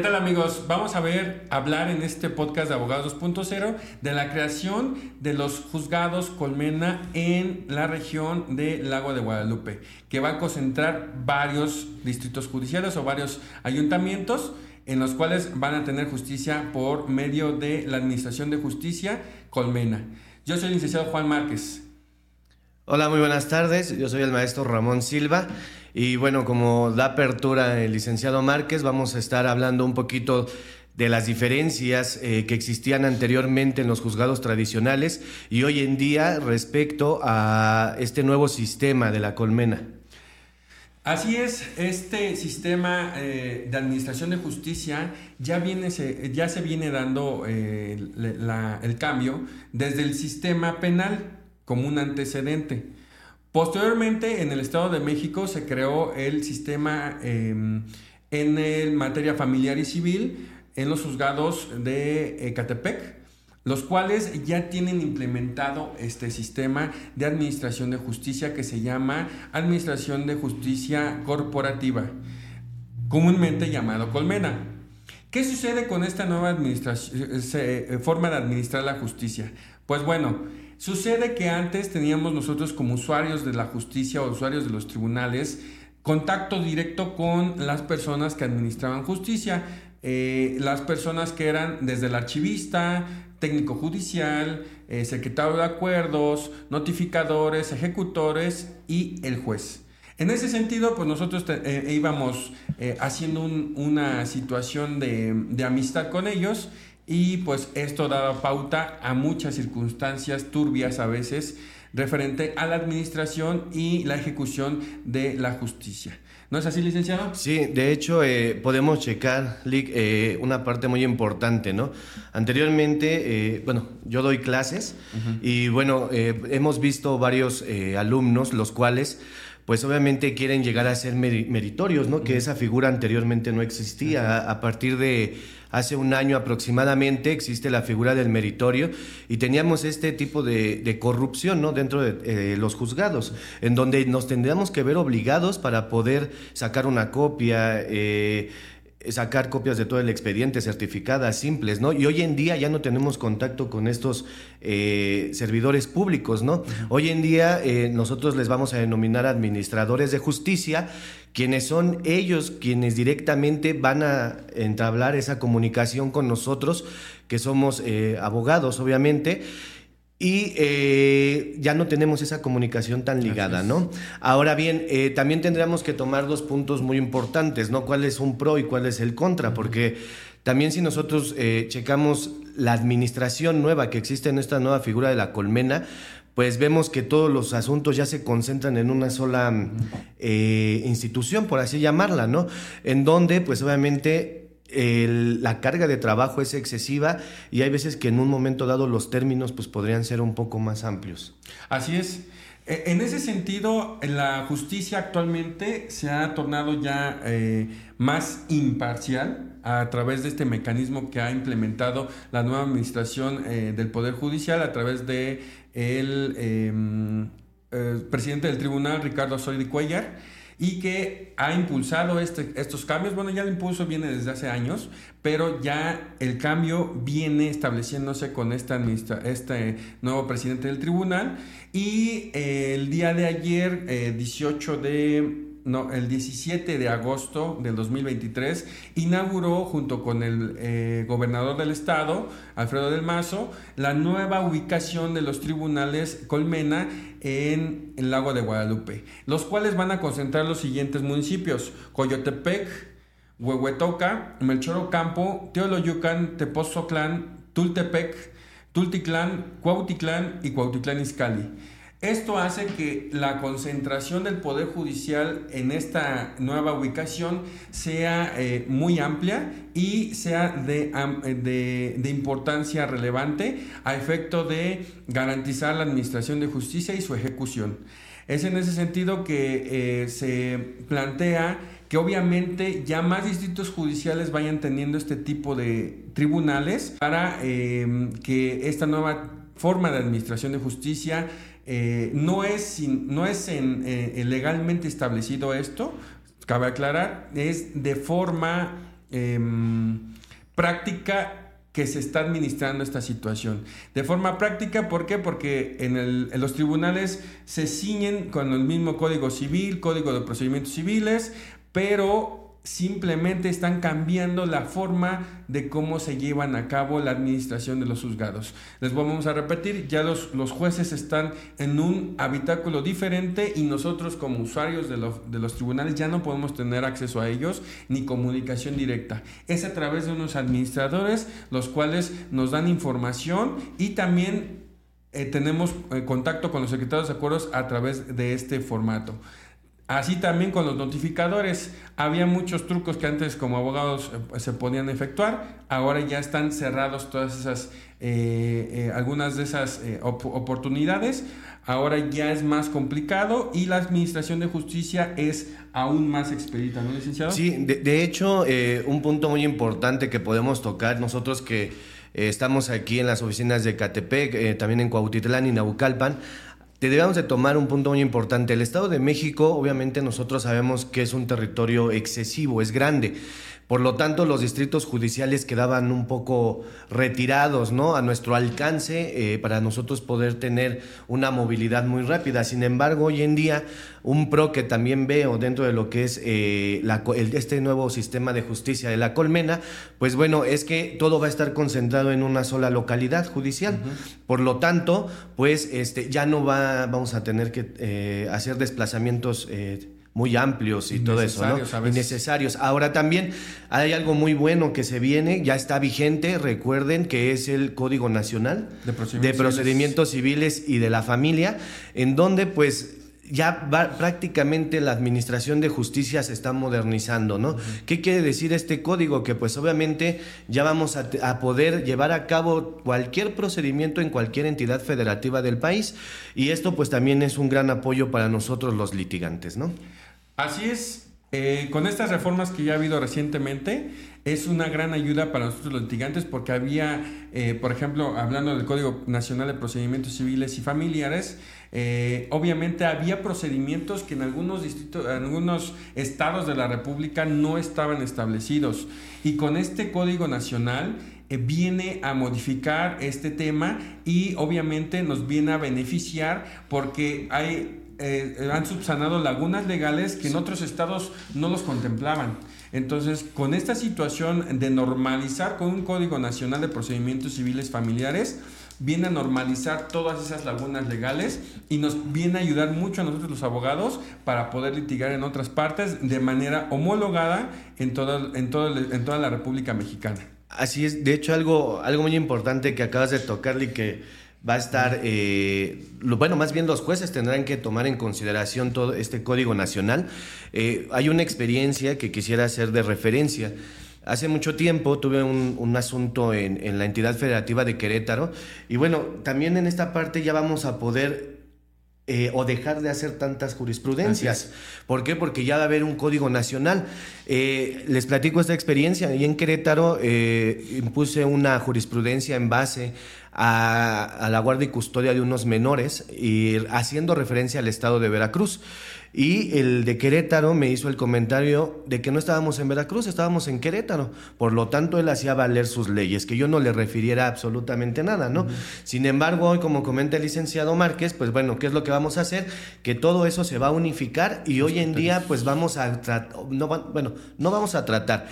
¿Qué tal amigos? Vamos a ver, hablar en este podcast de Abogados 2.0 de la creación de los juzgados Colmena en la región del Lago de Guadalupe, que va a concentrar varios distritos judiciales o varios ayuntamientos en los cuales van a tener justicia por medio de la Administración de Justicia Colmena. Yo soy el licenciado Juan Márquez. Hola, muy buenas tardes. Yo soy el maestro Ramón Silva. Y bueno, como da apertura el licenciado Márquez, vamos a estar hablando un poquito de las diferencias eh, que existían anteriormente en los juzgados tradicionales y hoy en día respecto a este nuevo sistema de la colmena. Así es, este sistema eh, de administración de justicia ya, viene, se, ya se viene dando eh, el cambio desde el sistema penal como un antecedente. Posteriormente, en el Estado de México se creó el sistema em, en materia familiar y civil en los juzgados de Ecatepec, los cuales ya tienen implementado este sistema de administración de justicia que se llama Administración de Justicia Corporativa, comúnmente llamado Colmena. ¿Qué sucede con esta nueva eh, forma de administrar la justicia? Pues bueno, Sucede que antes teníamos nosotros como usuarios de la justicia o usuarios de los tribunales contacto directo con las personas que administraban justicia, eh, las personas que eran desde el archivista, técnico judicial, eh, secretario de acuerdos, notificadores, ejecutores y el juez. En ese sentido, pues nosotros eh, íbamos haciendo una situación de, de amistad con ellos y pues esto daba pauta a muchas circunstancias turbias a veces referente a la administración y la ejecución de la justicia. ¿No es así, licenciado? Sí, de hecho eh, podemos checar, Lick, eh, una parte muy importante, ¿no? Anteriormente, eh, bueno, yo doy clases y bueno, hemos visto varios alumnos los cuales pues obviamente quieren llegar a ser meritorios, ¿no? Que esa figura anteriormente no existía. A partir de hace un año aproximadamente existe la figura del meritorio y teníamos este tipo de, corrupción, ¿no? Dentro de eh, los juzgados, en donde nos tendríamos que ver obligados para poder sacar una copia. Eh, sacar copias de todo el expediente certificadas simples, ¿no? Y hoy en día ya no tenemos contacto con estos eh, servidores públicos, ¿no? Hoy en día eh, nosotros les vamos a denominar administradores de justicia, quienes son ellos quienes directamente van a entablar esa comunicación con nosotros, que somos eh, abogados, obviamente y eh, ya no tenemos esa comunicación tan ligada, ¿no? Ahora bien, eh, también tendríamos que tomar dos puntos muy importantes, ¿no? ¿Cuál es un pro y cuál es el contra? Porque también si nosotros eh, checamos la administración nueva que existe en esta nueva figura de la colmena, pues vemos que todos los asuntos ya se concentran en una sola institución, por así llamarla, ¿no? En donde, pues obviamente la carga de trabajo es excesiva y hay veces que en un momento dado los términos pues podrían ser un poco más amplios. Así es. E, en ese sentido, la justicia actualmente se ha tornado ya eh, más imparcial a través de este mecanismo que ha implementado la nueva administración eh, del Poder Judicial a través de el em, eh, presidente del tribunal, Ricardo Osorio Cuellar y que ha impulsado este, estos cambios. Bueno, ya el impulso viene desde hace años, pero ya el cambio viene estableciéndose con esta este nuevo presidente del tribunal y eh, el día de ayer, 18 eh, de no, el 17 de agosto del 2023, inauguró junto con el eh, gobernador del estado, Alfredo del Mazo, la nueva ubicación de los tribunales Colmena en el lago de Guadalupe, los cuales van a concentrar los siguientes municipios, Coyotepec, Huehuetoca, Melchorocampo, Teoloyucan, Tepozoclán, Tultepec, Tulticlán, Cuautitlán y Cuautitlán Izcalli. Esto hace que la concentración del Poder Judicial en esta nueva ubicación sea eh, muy amplia y sea de, de, importancia relevante a efecto de garantizar la administración de justicia y su ejecución. Es en ese sentido que eh, se plantea que obviamente ya más distritos judiciales vayan teniendo este tipo de tribunales para eh, que esta nueva forma de administración de justicia eh, no es, no es eh, legalmente establecido esto, cabe aclarar, es de forma em, práctica que se está administrando esta situación. De forma práctica, ¿por qué? Porque en, en, los tribunales se ciñen con el mismo Código Civil, Código de Procedimientos Civiles, pero simplemente están cambiando la forma de cómo se llevan a cabo la administración de los juzgados. Les vamos a repetir, ya los, los jueces están en un habitáculo diferente y nosotros como usuarios de, de los tribunales ya no podemos tener acceso a ellos ni comunicación directa. Es a través de unos administradores los cuales nos dan información y también eh, tenemos eh, contacto con los secretarios de acuerdos a través de este formato. Así también con los notificadores. Había muchos trucos que antes como abogados eh, se podían efectuar. Ahora ya están cerrados todas esas, eh, eh, algunas de esas oportunidades. Ahora ya es más complicado y la administración de justicia es aún más expedita, ¿no, licenciado? Sí, de, hecho, un punto muy importante que podemos tocar nosotros que estamos aquí en las oficinas de Catepec, también en Cuautitlán y Naucalpan debemos de tomar un punto muy importante. El Estado de México, obviamente nosotros sabemos que es un territorio excesivo, es grande. Por lo tanto, los distritos judiciales quedaban un poco retirados, ¿no? A nuestro alcance eh, para nosotros poder tener una movilidad muy rápida. Sin embargo, hoy en día, un pro que también veo dentro de lo que es eh, este nuevo sistema de justicia de la colmena, pues bueno, es que todo va a estar concentrado en una sola localidad judicial. Por lo tanto, pues este, ya no va, vamos a tener que eh, hacer desplazamientos muy amplios y todo eso, ¿no? Innecesarios. Ahora también hay algo muy bueno que se viene, ya está vigente, recuerden que es el Código Nacional de Procedimientos, civiles. y de la Familia, en donde pues ya prácticamente la administración de justicia se está modernizando, ¿no? ¿Qué quiere decir este código? Que pues obviamente ya vamos a, a, poder llevar a cabo cualquier procedimiento en cualquier entidad federativa del país y esto pues también es un gran apoyo para nosotros los litigantes, ¿no? Así es. Eh, con estas reformas que ya ha habido recientemente, es una gran ayuda para nosotros los litigantes porque había, eh, por ejemplo, hablando del Código Nacional de Procedimientos Civiles y Familiares, eh, obviamente había procedimientos que en algunos distritos, en algunos estados de la República no estaban establecidos. Y con este Código Nacional viene a modificar este tema y obviamente nos viene a beneficiar porque hay eh, han subsanado lagunas legales que en otros estados no los contemplaban. Entonces, con esta situación de normalizar con un Código Nacional de Procedimientos Civiles Familiares, viene a normalizar todas esas lagunas legales y nos viene a ayudar mucho a nosotros los abogados para poder litigar en otras partes de manera homologada en toda, en en toda la República Mexicana. Así es, de hecho algo, algo muy importante que acabas de tocar y que va a estar, eh, bueno, más bien los jueces tendrán que tomar en consideración todo este código nacional. Eh, hay una experiencia que quisiera hacer de referencia. Hace mucho tiempo tuve un, asunto en, la entidad federativa de Querétaro y bueno, también en esta parte ya vamos a poder eh, o dejar de hacer tantas jurisprudencias. ¿Por qué? Porque ya va a haber un código nacional. les platico esta experiencia. Y en Querétaro impuse una jurisprudencia en base a, la guardia y custodia de unos menores y haciendo referencia al estado de Veracruz. Y el de Querétaro me hizo el comentario de que no estábamos en Veracruz, estábamos en Querétaro. Por lo tanto, él hacía valer sus leyes, que yo no le refiriera absolutamente nada, ¿no? Sin embargo, hoy, como comenta el licenciado Márquez, pues bueno, ¿qué es lo que vamos a hacer? Que todo eso se va a unificar y hoy en día, pues vamos a tratar, no, bueno, no vamos a tratar,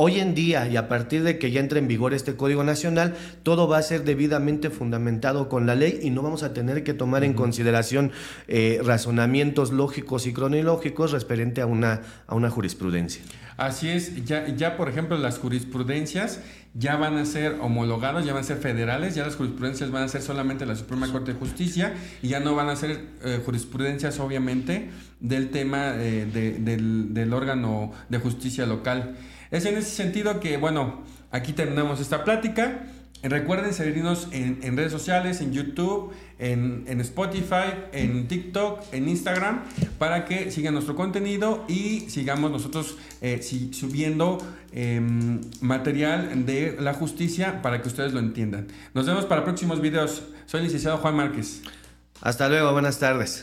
Hoy en día y a partir de que ya entre en vigor este Código Nacional, todo va a ser debidamente fundamentado con la ley y no vamos a tener que tomar en consideración eh, razonamientos lógicos y cronológicos referente a una, a una jurisprudencia. Así es, ya, ya por ejemplo las jurisprudencias ya van a ser homologadas, ya van a ser federales, ya las jurisprudencias van a ser solamente la Suprema Corte de Justicia y ya no van a ser eh, jurisprudencias obviamente del tema eh, del, del órgano de justicia local. Es en ese sentido que, bueno, aquí terminamos esta plática. Recuerden seguirnos en, redes sociales, en YouTube, en, Spotify, en TikTok, en Instagram, para que sigan nuestro contenido y sigamos nosotros eh, subiendo em, material de la justicia para que ustedes lo entiendan. Nos vemos para próximos videos. Soy el licenciado Juan Márquez. Hasta luego, buenas tardes.